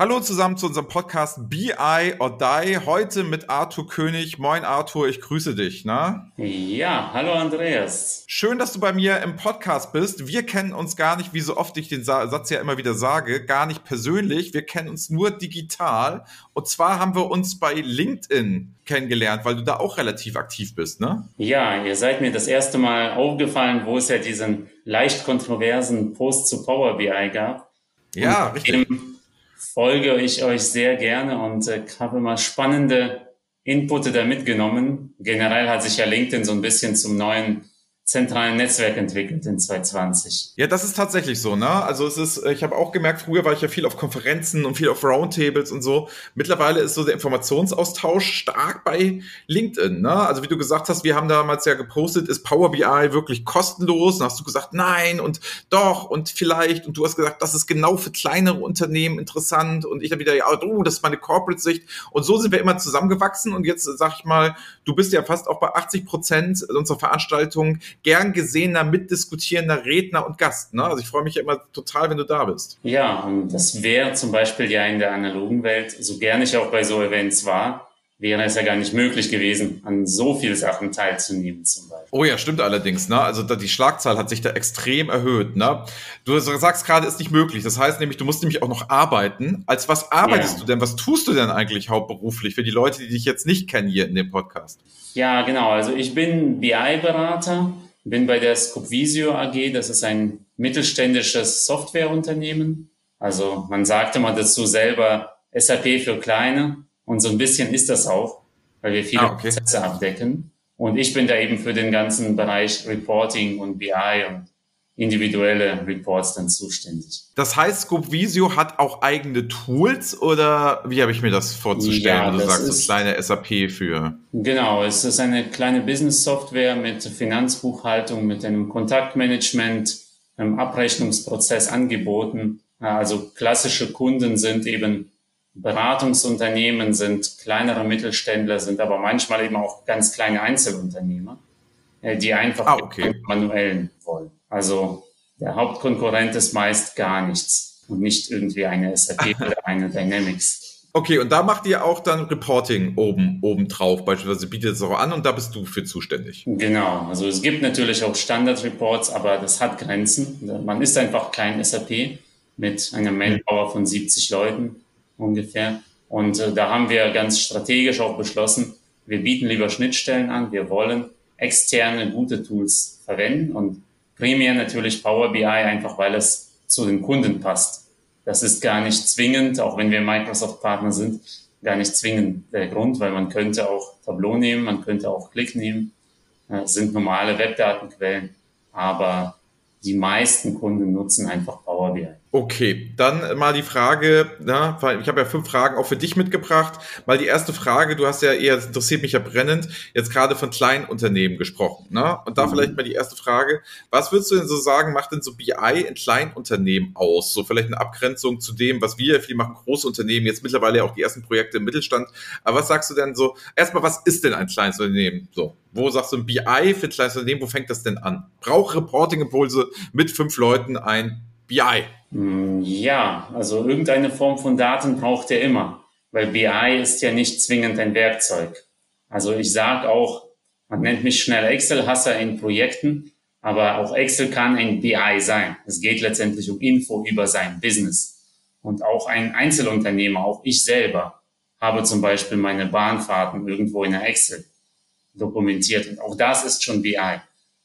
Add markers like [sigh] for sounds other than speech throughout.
Hallo zusammen zu unserem Podcast BI or Die. Heute mit Arthur König. Moin Arthur, ich grüße dich. Na? Ja, hallo Andreas. Schön, dass du bei mir im Podcast bist. Wir kennen uns gar nicht, wie so oft ich den Satz ja immer wieder sage, gar nicht persönlich. Wir kennen uns nur digital. Und zwar haben wir uns bei LinkedIn kennengelernt, weil du da auch relativ aktiv bist, ne? Ja, ihr seid mir das erste Mal aufgefallen, wo es ja diesen leicht kontroversen Post zu Power BI gab. Ja, richtig folge ich euch sehr gerne und äh, habe mal spannende Inputte da mitgenommen. Generell hat sich ja LinkedIn so ein bisschen zum neuen zentralen Netzwerk entwickelt in 2020. Ja, das ist tatsächlich so, ne? Also es ist, ich habe auch gemerkt, früher war ich ja viel auf Konferenzen und viel auf Roundtables und so. Mittlerweile ist so der Informationsaustausch stark bei LinkedIn, ne? Also wie du gesagt hast, wir haben damals ja gepostet, ist Power BI wirklich kostenlos? Und hast du gesagt, nein und doch und vielleicht und du hast gesagt, das ist genau für kleinere Unternehmen interessant und ich habe wieder, ja, oh, das ist meine Corporate-Sicht und so sind wir immer zusammengewachsen und jetzt sag ich mal, du bist ja fast auch bei 80 Prozent unserer Veranstaltungen gern gesehener, mitdiskutierender Redner und Gast. Ne? Also ich freue mich ja immer total, wenn du da bist. Ja, und das wäre zum Beispiel ja in der analogen Welt, so gern ich auch bei so Events war, wäre es ja gar nicht möglich gewesen, an so viel Sachen teilzunehmen zum Beispiel. Oh ja, stimmt allerdings. Ne? Also die Schlagzahl hat sich da extrem erhöht. Ne? Du sagst gerade, ist nicht möglich. Das heißt nämlich, du musst nämlich auch noch arbeiten. Als was arbeitest ja. du denn? Was tust du denn eigentlich hauptberuflich für die Leute, die dich jetzt nicht kennen hier in dem Podcast? Ja, genau. Also ich bin BI-Berater, bin bei der Scopvisio AG. Das ist ein mittelständisches Softwareunternehmen. Also man sagte mal dazu selber SAP für Kleine. Und so ein bisschen ist das auch, weil wir viele ah, okay. Prozesse abdecken. Und ich bin da eben für den ganzen Bereich Reporting und BI und individuelle Reports dann zuständig. Das heißt, Scope Visio hat auch eigene Tools oder wie habe ich mir das vorzustellen, ja, wenn du sagst, ist, kleine SAP für? Genau, es ist eine kleine Business-Software mit Finanzbuchhaltung, mit einem Kontaktmanagement, einem Abrechnungsprozess angeboten. Also klassische Kunden sind eben Beratungsunternehmen sind kleinere Mittelständler, sind aber manchmal eben auch ganz kleine Einzelunternehmer, äh, die einfach ah, okay. manuellen wollen. Also der Hauptkonkurrent ist meist gar nichts und nicht irgendwie eine SAP [laughs] oder eine Dynamics. Okay, und da macht ihr auch dann Reporting oben, oben drauf, beispielsweise bietet es auch an und da bist du für zuständig. Genau, also es gibt natürlich auch Standard-Reports, aber das hat Grenzen. Man ist einfach klein SAP mit einer Manpower von 70 Leuten ungefähr. Und äh, da haben wir ganz strategisch auch beschlossen, wir bieten lieber Schnittstellen an. Wir wollen externe gute Tools verwenden und primär natürlich Power BI einfach, weil es zu den Kunden passt. Das ist gar nicht zwingend, auch wenn wir Microsoft-Partner sind, gar nicht zwingend der Grund, weil man könnte auch Tableau nehmen, man könnte auch Click nehmen, das sind normale Webdatenquellen, aber die meisten Kunden nutzen einfach Power BI. Okay, dann mal die Frage, na, ich habe ja fünf Fragen auch für dich mitgebracht. Mal die erste Frage, du hast ja eher, das interessiert mich ja brennend, jetzt gerade von kleinen Unternehmen gesprochen. Ne? Und da mhm. vielleicht mal die erste Frage, was würdest du denn so sagen, macht denn so BI in Kleinunternehmen aus? So vielleicht eine Abgrenzung zu dem, was wir viel machen, große Unternehmen, jetzt mittlerweile auch die ersten Projekte im Mittelstand. Aber was sagst du denn so, erstmal, was ist denn ein kleines Unternehmen? So, wo sagst du ein BI für ein kleines Unternehmen, wo fängt das denn an? Braucht Reporting-Impulse mit fünf Leuten ein BI? Hm, ja, also irgendeine Form von Daten braucht er immer, weil BI ist ja nicht zwingend ein Werkzeug. Also ich sage auch, man nennt mich schnell Excel-Hasser in Projekten, aber auch Excel kann ein BI sein. Es geht letztendlich um Info über sein Business. Und auch ein Einzelunternehmer, auch ich selber, habe zum Beispiel meine Bahnfahrten irgendwo in der Excel dokumentiert. Und auch das ist schon BI.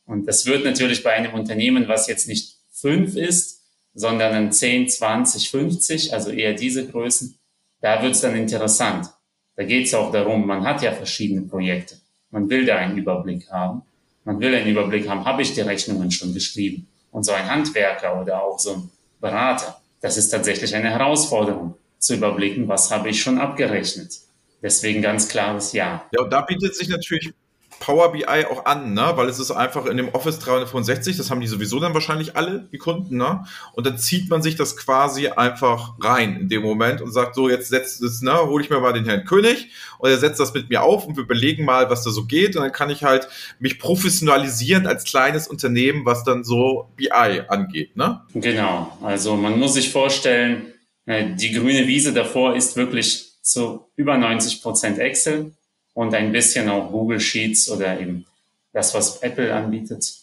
Und das wird natürlich bei einem Unternehmen, was jetzt nicht fünf ist, sondern ein 10, 20, 50, also eher diese Größen, da wird es dann interessant. Da geht es auch darum, man hat ja verschiedene Projekte. Man will da einen Überblick haben. Man will einen Überblick haben, habe ich die Rechnungen schon geschrieben? Und so ein Handwerker oder auch so ein Berater, das ist tatsächlich eine Herausforderung, zu überblicken, was habe ich schon abgerechnet. Deswegen ganz klares Ja. Ja, und da bietet sich natürlich Power BI auch an, ne? weil es ist einfach in dem Office 365, das haben die sowieso dann wahrscheinlich alle, die Kunden, ne? und dann zieht man sich das quasi einfach rein in dem Moment und sagt so, jetzt setzt es, ne, hole ich mir mal den Herrn König und er setzt das mit mir auf und wir überlegen mal, was da so geht und dann kann ich halt mich professionalisieren als kleines Unternehmen, was dann so BI angeht, ne? Genau, also man muss sich vorstellen, äh, die grüne Wiese davor ist wirklich zu über 90 Prozent Excel und ein bisschen auch Google Sheets oder eben das, was Apple anbietet.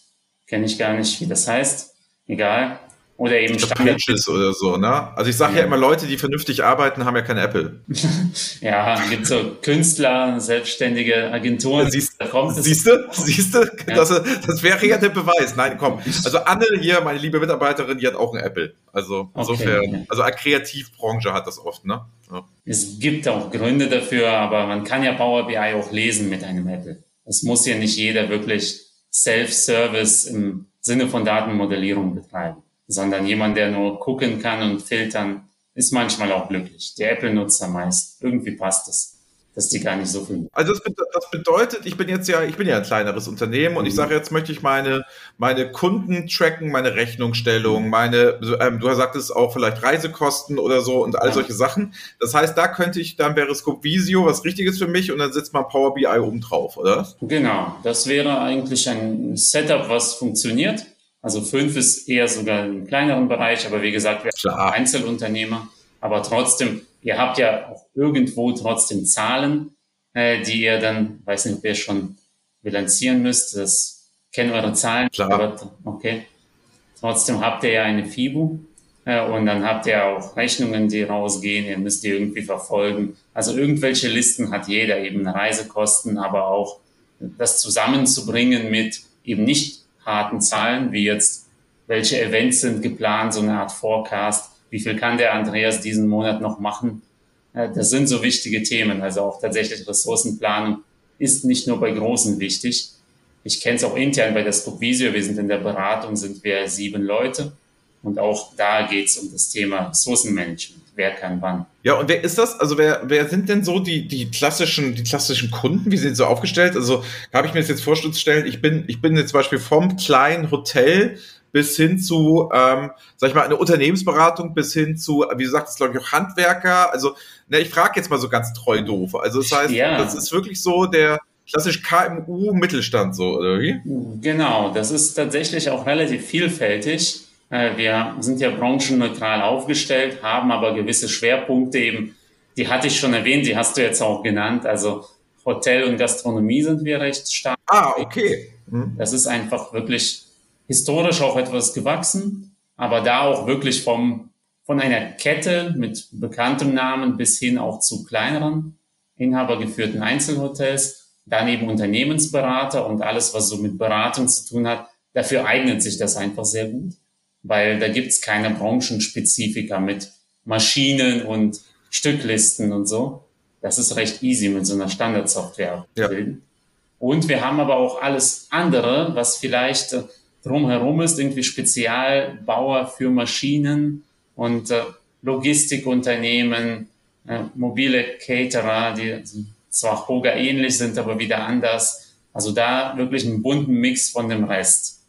Kenne ich gar nicht, wie das heißt. Egal. Oder eben Pages oder so, ne? Also ich sage ja. ja. immer, Leute, die vernünftig arbeiten, haben ja kein Apple. [laughs] ja, gibt so Künstler, selbstständige Agenturen. Ja, siehst, siehst du, siehst du, ja. das, das wäre ja der Beweis. Nein, komm. Also Anne hier, meine liebe Mitarbeiterin, die hat auch ein Apple. Also insofern, okay, also eine Kreativbranche hat das oft, ne? Es gibt auch Gründe dafür, aber man kann ja Power BI auch lesen mit einem Apple. Es muss ja nicht jeder wirklich Self-Service im Sinne von Datenmodellierung betreiben sondern jemand, der nur gucken kann und filtern, ist manchmal auch glücklich. Der Apple-Nutzer meist. Irgendwie passt es dass die gar nicht so viel. Also das, das, bedeutet, ich bin jetzt ja, ich bin ja ein kleineres Unternehmen und mhm. ich sage jetzt möchte ich meine meine Kunden tracken, meine Rechnungsstellung, meine, ähm, du sagtest auch vielleicht Reisekosten oder so und all ja. solche Sachen. Das heißt, da könnte ich, dann wäre Scope Visio was Richtiges für mich und dann setzt man Power BI oben drauf, oder? Genau, das wäre eigentlich ein Setup, was funktioniert. Also fünf ist eher sogar im kleineren Bereich, aber wie gesagt, wir sind Einzelunternehmer. Aber trotzdem, ihr habt ja auch irgendwo trotzdem Zahlen, äh, die ihr dann, weiß nicht, ob ihr schon bilanzieren müsst. Das kennen eure Zahlen. Klar. Aber, okay. Trotzdem habt ihr ja eine FIBU äh, und dann habt ihr auch Rechnungen, die rausgehen. Ihr müsst die irgendwie verfolgen. Also irgendwelche Listen hat jeder, eben Reisekosten, aber auch das zusammenzubringen mit eben nicht harten Zahlen, wie jetzt, welche Events sind geplant, so eine Art Forecast, wie viel kann der Andreas diesen Monat noch machen. Das sind so wichtige Themen. Also auch tatsächlich Ressourcenplanung ist nicht nur bei Großen wichtig. Ich kenne es auch intern bei der Scopvisio. Wir sind in der Beratung, sind wir sieben Leute. Und auch da geht es um das Thema Ressourcenmanagement. Wer kann wann? Ja, und wer ist das? Also wer, wer sind denn so die, die klassischen, die klassischen Kunden? Wie sind sie so aufgestellt? Also habe ich mir das jetzt vorstellen, ich bin, ich bin jetzt zum Beispiel vom kleinen Hotel bis hin zu, ähm, sag ich mal, eine Unternehmensberatung bis hin zu, wie du sagst, glaube ich, auch Handwerker. Also, ne, ich frage jetzt mal so ganz treu doof. Also das heißt, ja. das ist wirklich so der klassisch KMU-Mittelstand so, oder wie? Genau, das ist tatsächlich auch relativ vielfältig. Äh, wir sind ja branchenneutral aufgestellt, haben aber gewisse Schwerpunkte eben, die hatte ich schon erwähnt, die hast du jetzt auch genannt. Also Hotel und Gastronomie sind wir recht stark. Ah, okay. Hm. Das ist einfach wirklich historisch auch etwas gewachsen, aber da auch wirklich vom, von einer Kette mit bekanntem Namen bis hin auch zu kleineren inhabergeführten Einzelhotels, dann eben Unternehmensberater und alles, was so mit Beratung zu tun hat. Dafür eignet sich das einfach sehr gut weil da gibt's keine Branchenspezifika mit Maschinen und Stücklisten und so. Das ist recht easy mit so einer Standardsoftware. Ja. Und wir haben aber auch alles andere, was vielleicht äh, drumherum ist, irgendwie Spezialbauer für Maschinen und äh, Logistikunternehmen, äh, mobile Caterer, die zwar Hoga ähnlich sind, aber wieder anders. Also da wirklich einen bunten Mix von dem Rest.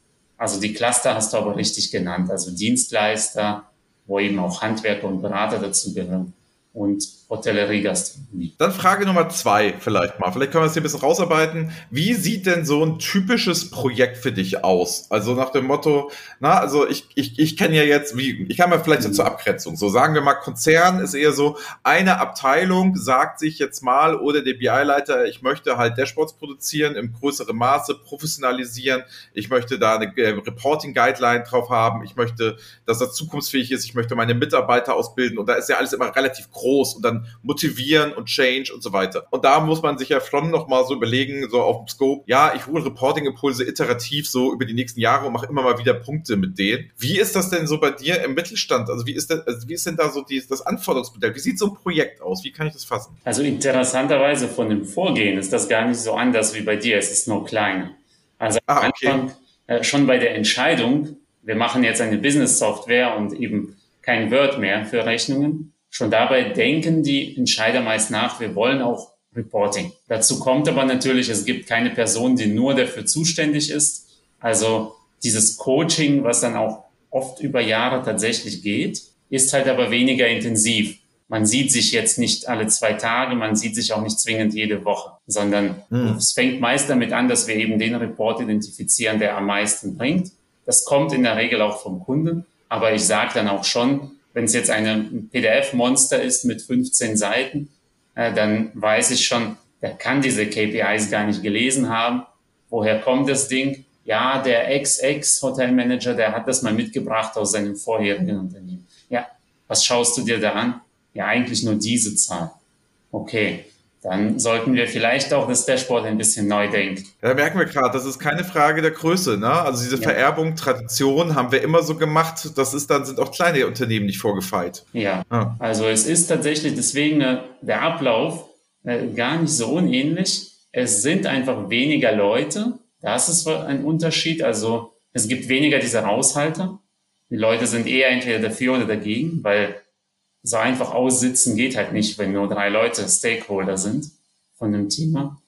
Also die Cluster hast du aber richtig genannt, also Dienstleister, wo eben auch Handwerker und Berater dazu gehören. Und Hotellerie, Gastronomie. Dann Frage Nummer zwei vielleicht mal. Vielleicht können wir es hier ein bisschen rausarbeiten. Wie sieht denn so ein typisches Projekt für dich aus? Also nach dem Motto, na, also ich, ich, ich kenne ja jetzt, wie, ich kann mal vielleicht mhm. zur Abgrenzung. So sagen wir mal, Konzern ist eher so, eine Abteilung sagt sich jetzt mal oder der BI-Leiter, ich möchte halt Dashboards produzieren im größeren Maße, professionalisieren. Ich möchte da eine äh, Reporting-Guideline drauf haben. Ich möchte, dass das zukunftsfähig ist. Ich möchte meine Mitarbeiter ausbilden. Und da ist ja alles immer relativ groß und dann motivieren und Change und so weiter. Und da muss man sich ja schon nochmal so überlegen, so auf dem Scope, ja, ich hole Reporting-Impulse iterativ so über die nächsten Jahre und mache immer mal wieder Punkte mit denen. Wie ist das denn so bei dir im Mittelstand? Also wie ist denn, also wie ist denn da so die, das Anforderungsmodell? Wie sieht so ein Projekt aus? Wie kann ich das fassen? Also interessanterweise von dem Vorgehen ist das gar nicht so anders wie bei dir. Es ist nur kleiner. Also ah, okay. Anfang, äh, schon bei der Entscheidung, wir machen jetzt eine Business-Software und eben kein Word mehr für Rechnungen, schon dabei denken die Entscheider meist nach, wir wollen auch Reporting. Dazu kommt aber natürlich, es gibt keine Person, die nur dafür zuständig ist. Also dieses Coaching, was dann auch oft über Jahre tatsächlich geht, ist halt aber weniger intensiv. Man sieht sich jetzt nicht alle zwei Tage, man sieht sich auch nicht zwingend jede Woche, sondern hm. es fängt meist damit an, dass wir eben den Report identifizieren, der am meisten bringt. Das kommt in der Regel auch vom Kunden, aber ich sage dann auch schon, wenn es jetzt ein PDF-Monster ist mit 15 Seiten, äh, dann weiß ich schon, der kann diese KPIs gar nicht gelesen haben. Woher kommt das Ding? Ja, der Ex-Ex-Hotelmanager, der hat das mal mitgebracht aus seinem vorherigen Unternehmen. Ja, was schaust du dir da an? Ja, eigentlich nur diese Zahl. Okay, dann sollten wir vielleicht auch das Dashboard ein bisschen neu denken. Da merken wir gerade, das ist keine Frage der Größe. Ne? Also diese ja. Vererbung, Tradition haben wir immer so gemacht. Das ist dann sind auch kleine Unternehmen nicht vorgefeit. Ja, ja. also es ist tatsächlich deswegen äh, der Ablauf äh, gar nicht so unähnlich. Es sind einfach weniger Leute. Das ist ein Unterschied. Also es gibt weniger diese Haushalter. Die Leute sind eher entweder dafür oder dagegen, weil so einfach aussitzen geht halt nicht, wenn nur drei Leute Stakeholder sind von dem Thema.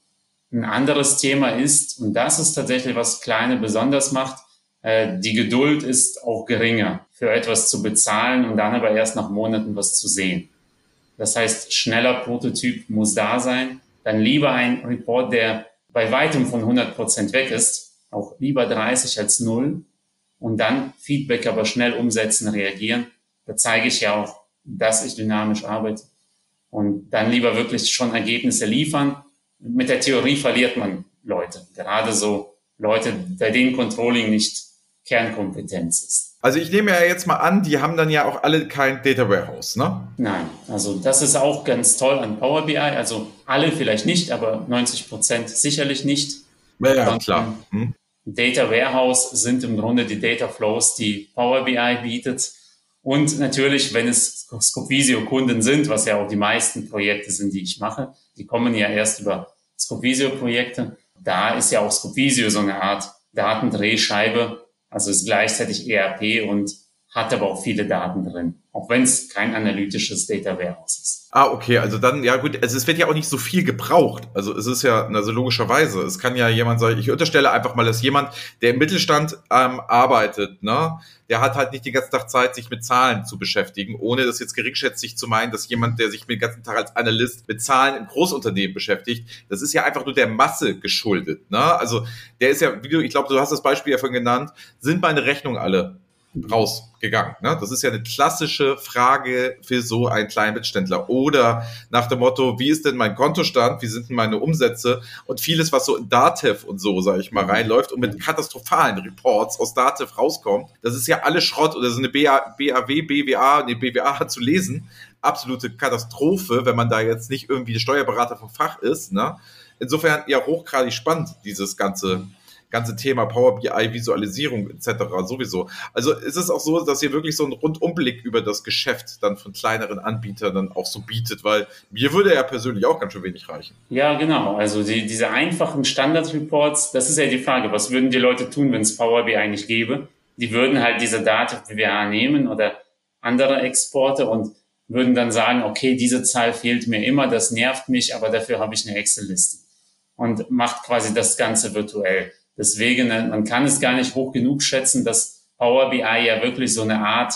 Ein anderes Thema ist, und das ist tatsächlich, was Kleine besonders macht, äh, die Geduld ist auch geringer, für etwas zu bezahlen und dann aber erst nach Monaten was zu sehen. Das heißt, schneller Prototyp muss da sein, dann lieber ein Report, der bei weitem von 100 Prozent weg ist, auch lieber 30 als 0 und dann Feedback aber schnell umsetzen, reagieren. Da zeige ich ja auch dass ich dynamisch arbeite. Und dann lieber wirklich schon Ergebnisse liefern. Mit der Theorie verliert man Leute. Gerade so Leute, bei denen Controlling nicht Kernkompetenz ist. Also ich nehme ja jetzt mal an, die haben dann ja auch alle kein Data Warehouse, ne? Nein, also das ist auch ganz toll an Power BI. Also alle vielleicht nicht, aber 90 Prozent sicherlich nicht. Ja, ja klar. Hm. Data Warehouse sind im Grunde die Data Flows, die Power BI bietet. Und natürlich, wenn es Scopvisio-Kunden sind, was ja auch die meisten Projekte sind, die ich mache, die kommen ja erst über Scopvisio-Projekte. Da ist ja auch Scopvisio so eine Art Datendrehscheibe, also ist gleichzeitig ERP und hat aber auch viele Daten drin, auch wenn es kein analytisches Data Warehouse ist. Ah, okay, also dann, ja gut, also es wird ja auch nicht so viel gebraucht. Also es ist ja, also logischerweise, es kann ja jemand sagen, ich unterstelle einfach mal, dass jemand, der im Mittelstand ähm, arbeitet, ne, der hat halt nicht den ganzen Tag Zeit, sich mit Zahlen zu beschäftigen, ohne das jetzt geringschätzig zu meinen, dass jemand, der sich den ganzen Tag als Analyst mit Zahlen im Großunternehmen beschäftigt, das ist ja einfach nur der Masse geschuldet. Ne? Also der ist ja, wie du, ich glaube, du hast das Beispiel ja von genannt, sind meine Rechnungen alle rausgegangen. Ne? Das ist ja eine klassische Frage für so einen kleinen Mittelständler. Oder nach dem Motto, wie ist denn mein Kontostand, wie sind denn meine Umsätze und vieles, was so in Datev und so, sage ich mal, reinläuft und mit katastrophalen Reports aus Datev rauskommt, das ist ja alles Schrott oder so eine BA, BAW, BWA, nee, BWA [laughs] zu lesen. Absolute Katastrophe, wenn man da jetzt nicht irgendwie Steuerberater vom Fach ist. Ne? Insofern ja hochgradig spannend, dieses ganze ganze Thema Power BI, Visualisierung etc. sowieso. Also ist es auch so, dass ihr wirklich so einen Rundumblick über das Geschäft dann von kleineren Anbietern dann auch so bietet, weil mir würde ja persönlich auch ganz schön wenig reichen. Ja, genau. Also die, diese einfachen Standard-Reports, das ist ja die Frage, was würden die Leute tun, wenn es Power BI nicht gäbe? Die würden halt diese Daten BWA nehmen oder andere Exporte und würden dann sagen, okay, diese Zahl fehlt mir immer, das nervt mich, aber dafür habe ich eine Excel-Liste und macht quasi das Ganze virtuell. Deswegen, äh, man kann es gar nicht hoch genug schätzen, dass Power BI ja wirklich so eine Art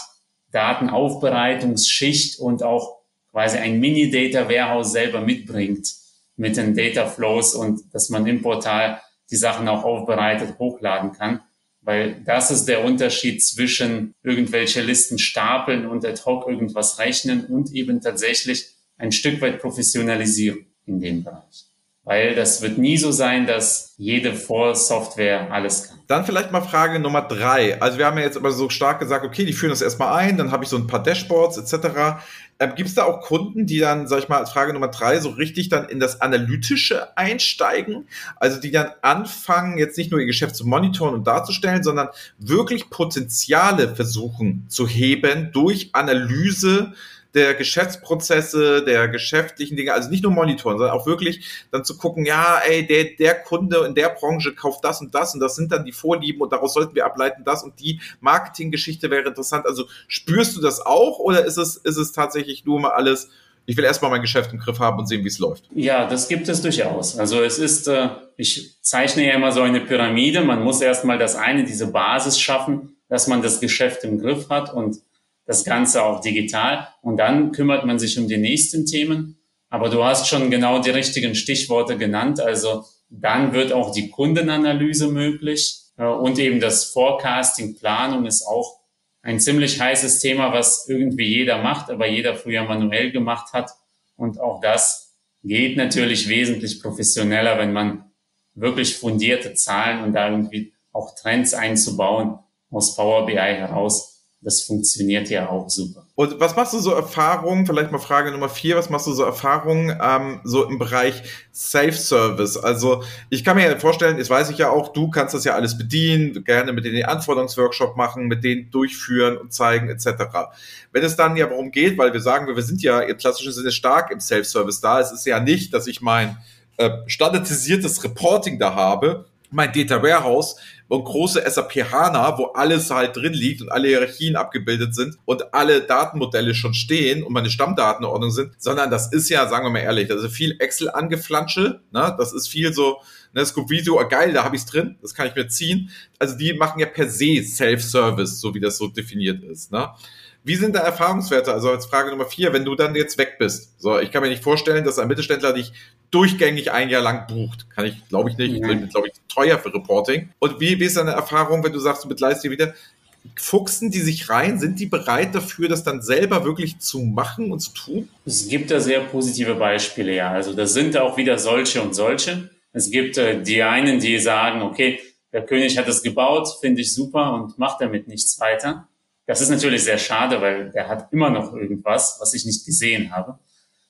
Datenaufbereitungsschicht und auch quasi ein Mini-Data Warehouse selber mitbringt mit den Data Flows und dass man im Portal die Sachen auch aufbereitet hochladen kann. Weil das ist der Unterschied zwischen irgendwelche Listen stapeln und ad hoc irgendwas rechnen und eben tatsächlich ein Stück weit professionalisieren in dem Bereich weil das wird nie so sein, dass jede Vorsoftware alles kann. Dann vielleicht mal Frage Nummer drei. Also wir haben ja jetzt immer so stark gesagt, okay, die führen das erstmal ein, dann habe ich so ein paar Dashboards etc. Ähm, Gibt es da auch Kunden, die dann, sag ich mal, als Frage Nummer drei so richtig dann in das Analytische einsteigen? Also die dann anfangen, jetzt nicht nur ihr Geschäft zu monitoren und darzustellen, sondern wirklich Potenziale versuchen zu heben durch Analyse der Geschäftsprozesse, der geschäftlichen Dinge, also nicht nur monitoren, sondern auch wirklich dann zu gucken, ja, ey, der, der Kunde in der Branche kauft das und das und das sind dann die Vorlieben und daraus sollten wir ableiten, das und die Marketinggeschichte wäre interessant. Also spürst du das auch oder ist es, ist es tatsächlich nur mal alles ich will erstmal mein Geschäft im Griff haben und sehen, wie es läuft. Ja, das gibt es durchaus. Also es ist, äh, ich zeichne ja immer so eine Pyramide. Man muss erstmal das eine, diese Basis schaffen, dass man das Geschäft im Griff hat und das Ganze auch digital. Und dann kümmert man sich um die nächsten Themen. Aber du hast schon genau die richtigen Stichworte genannt. Also dann wird auch die Kundenanalyse möglich äh, und eben das Forecasting, Planung ist auch ein ziemlich heißes Thema, was irgendwie jeder macht, aber jeder früher manuell gemacht hat. Und auch das geht natürlich wesentlich professioneller, wenn man wirklich fundierte Zahlen und da irgendwie auch Trends einzubauen aus Power BI heraus das funktioniert ja auch super. Und was machst du so Erfahrungen, vielleicht mal Frage Nummer vier, was machst du so Erfahrungen ähm, so im Bereich Safe-Service? Also ich kann mir ja vorstellen, das weiß ich ja auch, du kannst das ja alles bedienen, gerne mit denen den Anforderungsworkshop machen, mit denen durchführen und zeigen etc. Wenn es dann ja darum geht, weil wir sagen, wir sind ja im klassischen Sinne stark im Safe-Service da, es ist ja nicht, dass ich mein äh, standardisiertes Reporting da habe, mein Data Warehouse und große SAP HANA, wo alles halt drin liegt und alle Hierarchien abgebildet sind und alle Datenmodelle schon stehen und meine Stammdatenordnung sind, sondern das ist ja, sagen wir mal ehrlich, das ist viel Excel-Angeflansche, ne? das ist viel so, ne, Scoob-Video, oh, geil, da habe ich's drin, das kann ich mir ziehen. Also die machen ja per se Self-Service, so wie das so definiert ist. Ne? Wie sind da Erfahrungswerte? Also als Frage Nummer vier, wenn du dann jetzt weg bist. So, ich kann mir nicht vorstellen, dass ein Mittelständler dich durchgängig ein Jahr lang bucht. Kann ich, glaube ich nicht. Mhm. Glaube ich, teuer für Reporting. Und wie, wie ist deine Erfahrung, wenn du sagst, du begleitest dir wieder? Fuchsen die sich rein? Sind die bereit dafür, das dann selber wirklich zu machen und zu tun? Es gibt da sehr positive Beispiele, ja. Also das sind auch wieder solche und solche. Es gibt äh, die einen, die sagen, okay, der König hat es gebaut, finde ich super und macht damit nichts weiter. Das ist natürlich sehr schade, weil der hat immer noch irgendwas, was ich nicht gesehen habe.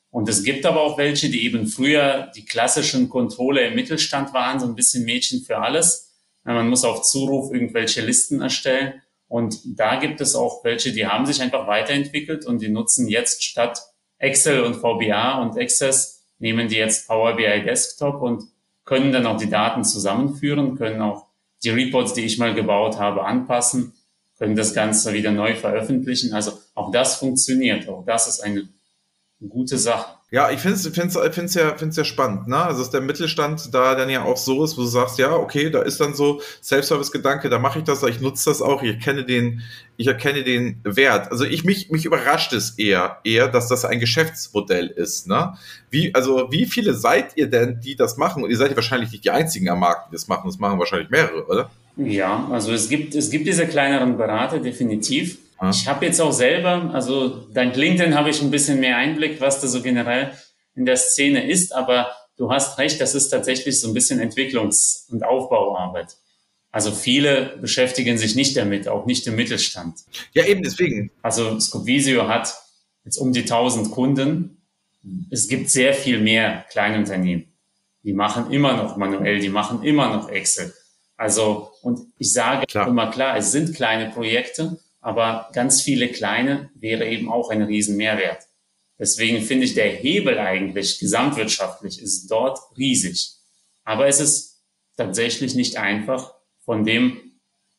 Und es gibt aber auch welche, die eben früher die klassischen Controller im Mittelstand waren, so ein bisschen Mädchen für alles. Man muss auf Zuruf irgendwelche Listen erstellen. Und da gibt es auch welche, die haben sich einfach weiterentwickelt und die nutzen jetzt statt Excel und VBA und Access, nehmen die jetzt Power BI Desktop und können dann auch die Daten zusammenführen, können auch die Reports, die ich mal gebaut habe, anpassen können das Ganze wieder neu veröffentlichen. Also auch das funktioniert. Auch das ist eine gute Sache. Ja, ich finde es find's, find's ja, find's ja spannend, ne? Also dass der Mittelstand da dann ja auch so ist, wo du sagst, ja, okay, da ist dann so Self-Service-Gedanke, da mache ich das, ich nutze das auch, ich erkenne den, ich erkenne den Wert. Also ich mich, mich überrascht es eher, eher, dass das ein Geschäftsmodell ist, ne? Wie, also wie viele seid ihr denn, die das machen? Und ihr seid ja wahrscheinlich nicht die einzigen am Markt, die das machen, das machen wahrscheinlich mehrere, oder? Ja, also es gibt, es gibt diese kleineren Berater definitiv. Ah. Ich habe jetzt auch selber, also dank LinkedIn habe ich ein bisschen mehr Einblick, was da so generell in der Szene ist, aber du hast recht, das ist tatsächlich so ein bisschen Entwicklungs- und Aufbauarbeit. Also viele beschäftigen sich nicht damit, auch nicht im Mittelstand. Ja, eben deswegen. Also Scopvisio hat jetzt um die 1000 Kunden. Es gibt sehr viel mehr Kleinunternehmen. Die machen immer noch manuell, die machen immer noch Excel. Also, und ich sage klar. immer klar, es sind kleine Projekte, aber ganz viele kleine wäre eben auch ein Riesenmehrwert. Deswegen finde ich, der Hebel eigentlich gesamtwirtschaftlich ist dort riesig. Aber es ist tatsächlich nicht einfach. Von dem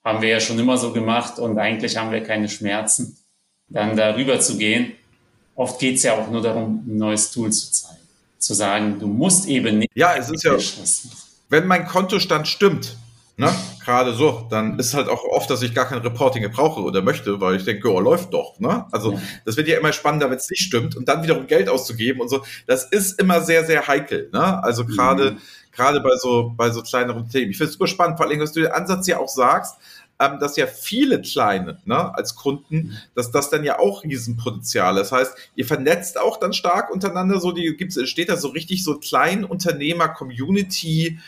haben wir ja schon immer so gemacht und eigentlich haben wir keine Schmerzen, dann darüber zu gehen. Oft geht es ja auch nur darum, ein neues Tool zu zeigen. Zu sagen, du musst eben nicht. Ja, es ist ja, wenn mein Kontostand stimmt, Ne? Gerade so, dann ist halt auch oft, dass ich gar kein Reporting brauche oder möchte, weil ich denke, oh, läuft doch. Ne? Also ja. das wird ja immer spannender, wenn es nicht stimmt und dann wiederum Geld auszugeben und so. Das ist immer sehr, sehr heikel. Ne? Also gerade mhm. gerade bei so bei so kleineren Themen. Ich finde es super spannend, vor allem, dass du den Ansatz ja auch sagst, ähm, dass ja viele kleine ne, als Kunden, mhm. dass das dann ja auch Riesenpotenzial. Das heißt, ihr vernetzt auch dann stark untereinander. So die gibt's steht da so richtig so Kleinunternehmer Community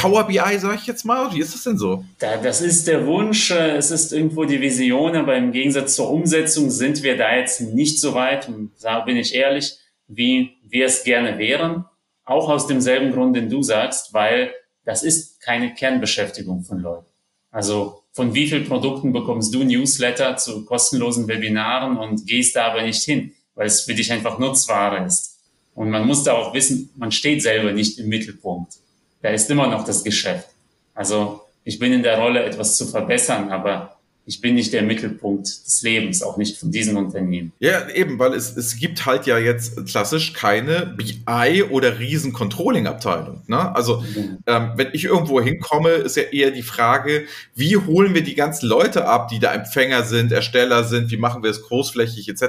Power BI, sag ich jetzt mal? Wie ist das denn so? das ist der Wunsch, äh, es ist irgendwo die Vision, aber im Gegensatz zur Umsetzung sind wir da jetzt nicht so weit, da bin ich ehrlich, wie wir es gerne wären. Auch aus demselben Grund, den du sagst, weil das ist keine Kernbeschäftigung von Leuten. Also von wie vielen Produkten bekommst du Newsletter zu kostenlosen Webinaren und gehst da aber nicht hin, weil es für dich einfach Nutzware ist. Und man muss da auch wissen, man steht selber nicht im Mittelpunkt da ist immer noch das Geschäft. Also ich bin in der Rolle, etwas zu verbessern, aber ich bin nicht der Mittelpunkt des Lebens, auch nicht von diesen Unternehmen. Ja, eben, weil es, es gibt halt ja jetzt klassisch keine BI oder Riesen-Controlling-Abteilung. Ne? Also mhm. ähm, wenn ich irgendwo hinkomme, ist ja eher die Frage, wie holen wir die ganzen Leute ab, die da Empfänger sind, Ersteller sind, wie machen wir es großflächig etc.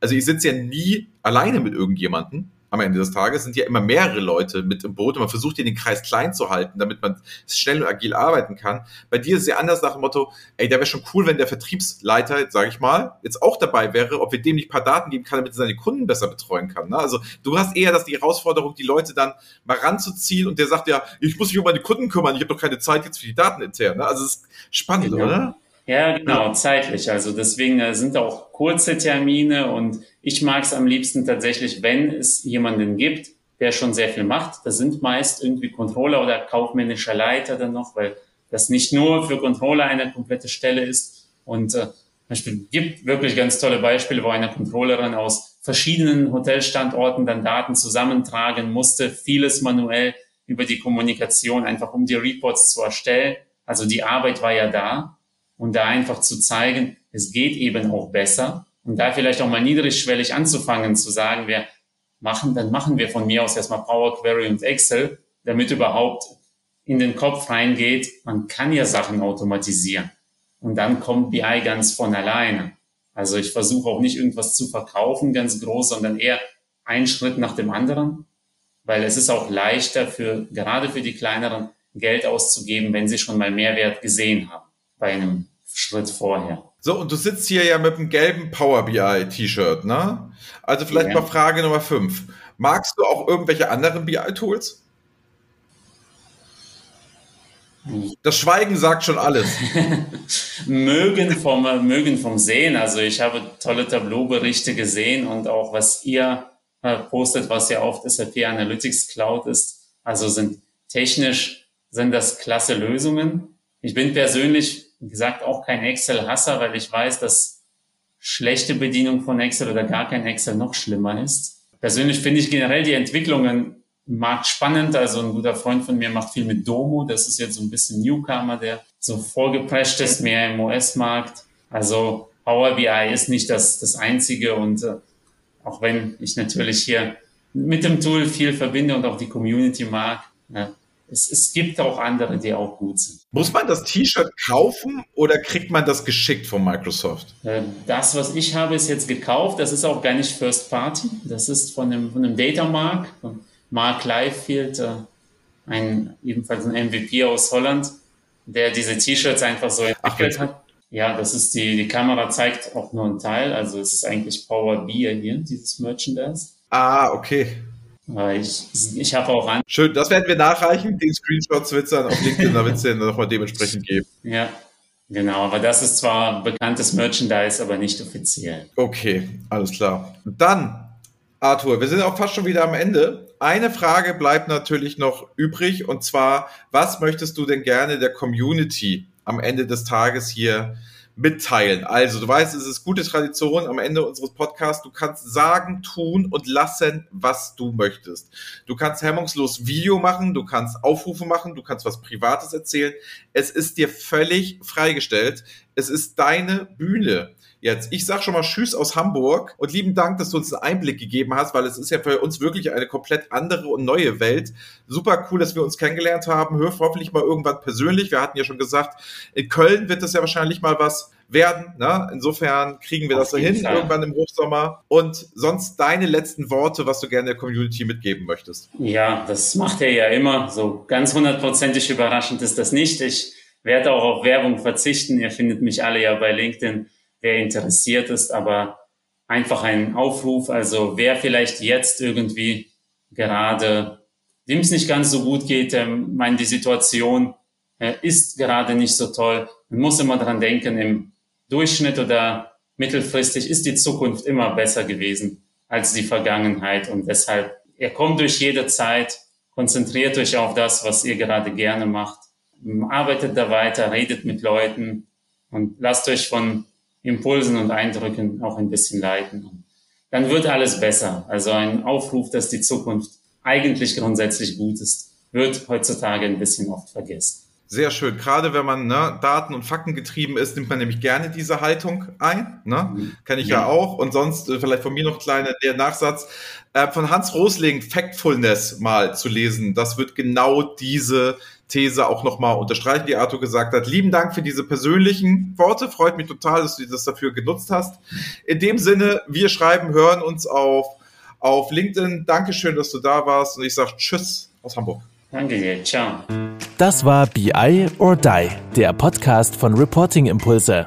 Also ich sitze ja nie alleine mit irgendjemandem, am Ende des Tages sind ja immer mehrere Leute mit im Boot und man versucht, den Kreis klein zu halten, damit man schnell und agil arbeiten kann. Bei dir ist es ja anders nach dem Motto, ey, der wäre schon cool, wenn der Vertriebsleiter, sage ich mal, jetzt auch dabei wäre, ob wir dem nicht ein paar Daten geben kann, damit er seine Kunden besser betreuen kann. Ne? Also du hast eher das die Herausforderung, die Leute dann mal ranzuziehen und der sagt ja, ich muss mich um meine Kunden kümmern, ich habe doch keine Zeit jetzt für die Daten intern. Ne? Also es ist spannend, genau. oder? Ja, genau, zeitlich. Also deswegen äh, sind auch kurze Termine und ich mag es am liebsten tatsächlich, wenn es jemanden gibt, der schon sehr viel macht. Das sind meist irgendwie Controller oder kaufmännischer Leiter dann noch, weil das nicht nur für Controller eine komplette Stelle ist. Und äh, es gibt wirklich ganz tolle Beispiele, wo eine Controllerin aus verschiedenen Hotelstandorten dann Daten zusammentragen musste, vieles manuell über die Kommunikation, einfach um die Reports zu erstellen. Also die Arbeit war ja da und da einfach zu zeigen, es geht eben auch besser und da vielleicht auch mal niedrigschwellig anzufangen, zu sagen, wir machen, dann machen wir von mir aus erstmal Power Query und Excel, damit überhaupt in den Kopf reingeht, man kann ja Sachen automatisieren. Und dann kommt BI ganz von alleine. Also ich versuche auch nicht irgendwas zu verkaufen, ganz groß, sondern eher einen Schritt nach dem anderen, weil es ist auch leichter für, gerade für die kleineren, Geld auszugeben, wenn sie schon mal Mehrwert gesehen haben bei einem Schritt vorher. So, und du sitzt hier ja mit einem gelben Power BI T-Shirt, ne? Also vielleicht ja. mal Frage Nummer 5. Magst du auch irgendwelche anderen BI-Tools? Das Schweigen sagt schon alles. [laughs] mögen, vom, mögen vom Sehen. Also ich habe tolle Tableau-Berichte gesehen und auch was ihr äh, postet, was ja oft SAP Analytics Cloud ist. Also sind technisch sind das klasse Lösungen. Ich bin persönlich wie gesagt, auch kein Excel-Hasser, weil ich weiß, dass schlechte Bedienung von Excel oder gar kein Excel noch schlimmer ist. Persönlich finde ich generell die Entwicklungen im Markt spannend. Also ein guter Freund von mir macht viel mit Domo. Das ist jetzt so ein bisschen Newcomer, der so vorgeprescht ist, mehr im US-Markt. Also Power BI ist nicht das, das einzige und äh, auch wenn ich natürlich hier mit dem Tool viel verbinde und auch die Community mag, ja, es, es gibt auch andere, die auch gut sind. Muss man das T-Shirt kaufen oder kriegt man das geschickt von Microsoft? Äh, das, was ich habe, ist jetzt gekauft. Das ist auch gar nicht First Party. Das ist von einem, von einem Data Mark, von Mark Liefeld, äh, ein, ebenfalls ein MVP aus Holland, der diese T-Shirts einfach so entwickelt Ach, hat. Ja, das ist die, die Kamera zeigt auch nur einen Teil. Also es ist eigentlich Power Beer hier, dieses Merchandise. Ah, okay. Ich, ich habe auch an. Schön, das werden wir nachreichen. Den Screenshots wird es dann auf LinkedIn, da wird es dann nochmal dementsprechend geben. Ja, genau. Aber das ist zwar bekanntes Merchandise, aber nicht offiziell. Okay, alles klar. Dann, Arthur, wir sind auch fast schon wieder am Ende. Eine Frage bleibt natürlich noch übrig und zwar, was möchtest du denn gerne der Community am Ende des Tages hier mitteilen. Also, du weißt, es ist gute Tradition am Ende unseres Podcasts. Du kannst sagen, tun und lassen, was du möchtest. Du kannst hemmungslos Video machen, du kannst Aufrufe machen, du kannst was Privates erzählen. Es ist dir völlig freigestellt. Es ist deine Bühne jetzt. Ich sag schon mal Tschüss aus Hamburg und lieben Dank, dass du uns einen Einblick gegeben hast, weil es ist ja für uns wirklich eine komplett andere und neue Welt. Super cool, dass wir uns kennengelernt haben. Hör hoffentlich mal irgendwann persönlich. Wir hatten ja schon gesagt, in Köln wird das ja wahrscheinlich mal was werden. Ne? Insofern kriegen wir Auf das so hin, Fall. irgendwann im Hochsommer. Und sonst deine letzten Worte, was du gerne der Community mitgeben möchtest. Ja, das macht er ja immer. So ganz hundertprozentig überraschend ist das nicht. Ich werde auch auf Werbung verzichten. Ihr findet mich alle ja bei LinkedIn wer interessiert ist, aber einfach ein Aufruf, also wer vielleicht jetzt irgendwie gerade, dem es nicht ganz so gut geht, ähm, meine, die Situation äh, ist gerade nicht so toll. Man muss immer dran denken, im Durchschnitt oder mittelfristig ist die Zukunft immer besser gewesen als die Vergangenheit und deshalb, ihr kommt durch jede Zeit, konzentriert euch auf das, was ihr gerade gerne macht, arbeitet da weiter, redet mit Leuten und lasst euch von Impulsen und Eindrücken auch ein bisschen leiten. Dann wird alles besser. Also ein Aufruf, dass die Zukunft eigentlich grundsätzlich gut ist, wird heutzutage ein bisschen oft vergessen. Sehr schön. Gerade wenn man ne, Daten- und Fakten getrieben ist, nimmt man nämlich gerne diese Haltung ein. Ne? Mhm. Kann ich ja. ja auch. Und sonst äh, vielleicht von mir noch ein kleiner der Nachsatz. Äh, von Hans Rosling Factfulness mal zu lesen. Das wird genau diese These auch nochmal unterstreichen, die Arthur gesagt hat. Lieben Dank für diese persönlichen Worte. Freut mich total, dass du das dafür genutzt hast. In dem Sinne, wir schreiben, hören uns auf, auf LinkedIn. Dankeschön, dass du da warst. Und ich sage Tschüss aus Hamburg. Danke dir. Ciao. Das war BI or Die, der Podcast von Reporting Impulse.